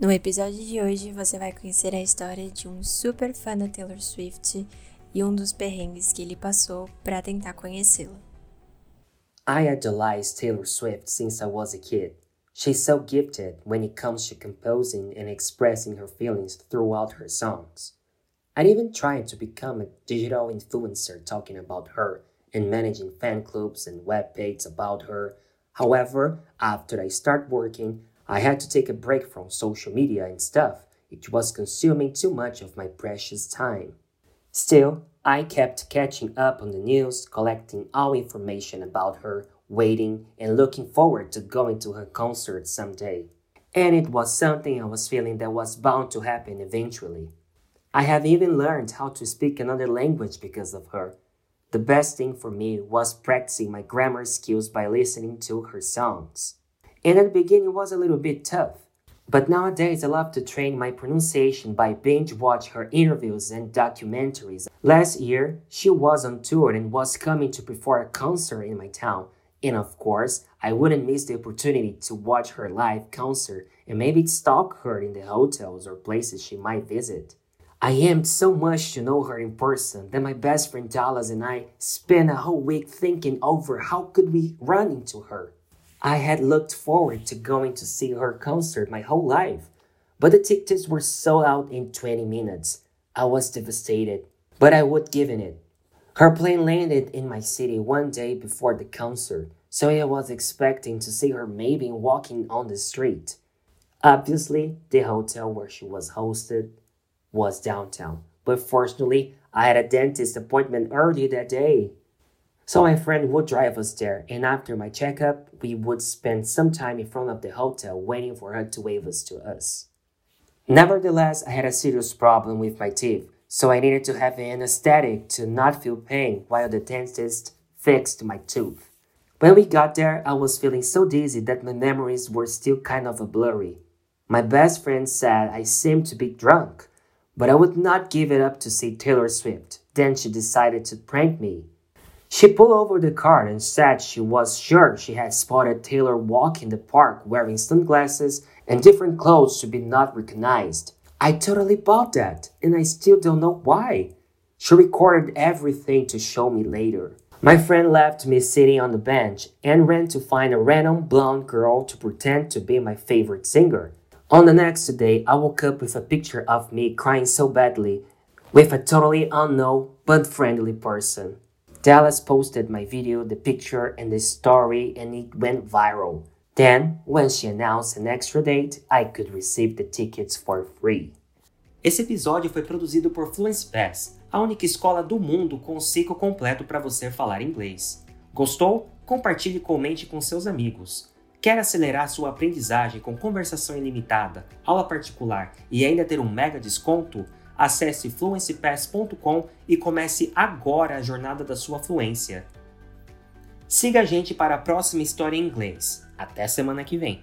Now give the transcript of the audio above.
No episódio de hoje você vai conhecer a história de um super fã da Taylor Swift e um dos perrengues que ele passou para tentar conhecê-la. I idolized Taylor Swift since I was a kid. She's so gifted when it comes to composing and expressing her feelings throughout her songs. I'd even tried to become a digital influencer talking about her and managing fan clubs and web pages about her. However, after I started working, I had to take a break from social media and stuff. It was consuming too much of my precious time. Still, I kept catching up on the news, collecting all information about her, waiting and looking forward to going to her concert someday. And it was something I was feeling that was bound to happen eventually. I have even learned how to speak another language because of her. The best thing for me was practicing my grammar skills by listening to her songs. And at the beginning it was a little bit tough. But nowadays, I love to train my pronunciation by binge watch her interviews and documentaries. Last year, she was on tour and was coming to perform a concert in my town. And of course, I wouldn't miss the opportunity to watch her live concert and maybe stalk her in the hotels or places she might visit. I aimed so much to know her in person that my best friend Dallas and I spent a whole week thinking over how could we run into her. I had looked forward to going to see her concert my whole life, but the tickets were sold out in 20 minutes. I was devastated, but I would give in it. Her plane landed in my city one day before the concert, so I was expecting to see her maybe walking on the street. Obviously, the hotel where she was hosted was downtown, but fortunately, I had a dentist appointment early that day. So my friend would drive us there, and after my checkup, we would spend some time in front of the hotel waiting for her to wave us to us. Nevertheless, I had a serious problem with my teeth, so I needed to have an anesthetic to not feel pain while the dentist fixed my tooth. When we got there, I was feeling so dizzy that my memories were still kind of a blurry. My best friend said I seemed to be drunk, but I would not give it up to see Taylor Swift. Then she decided to prank me. She pulled over the car and said she was sure she had spotted Taylor walking the park wearing sunglasses and different clothes to be not recognized. I totally bought that, and I still don't know why. She recorded everything to show me later. My friend left me sitting on the bench and ran to find a random blonde girl to pretend to be my favorite singer. On the next day, I woke up with a picture of me crying so badly with a totally unknown but friendly person. Dallas posted my video, the picture, and the story, and it went viral. Then, when she announced an extra date, I could receive the tickets for free. Esse episódio foi produzido por Fluency Pass, a única escola do mundo com o ciclo completo para você falar inglês. Gostou? Compartilhe e comente com seus amigos. Quer acelerar sua aprendizagem com conversação ilimitada, aula particular e ainda ter um mega desconto? Acesse fluencypass.com e comece agora a jornada da sua fluência. Siga a gente para a próxima história em inglês. Até semana que vem!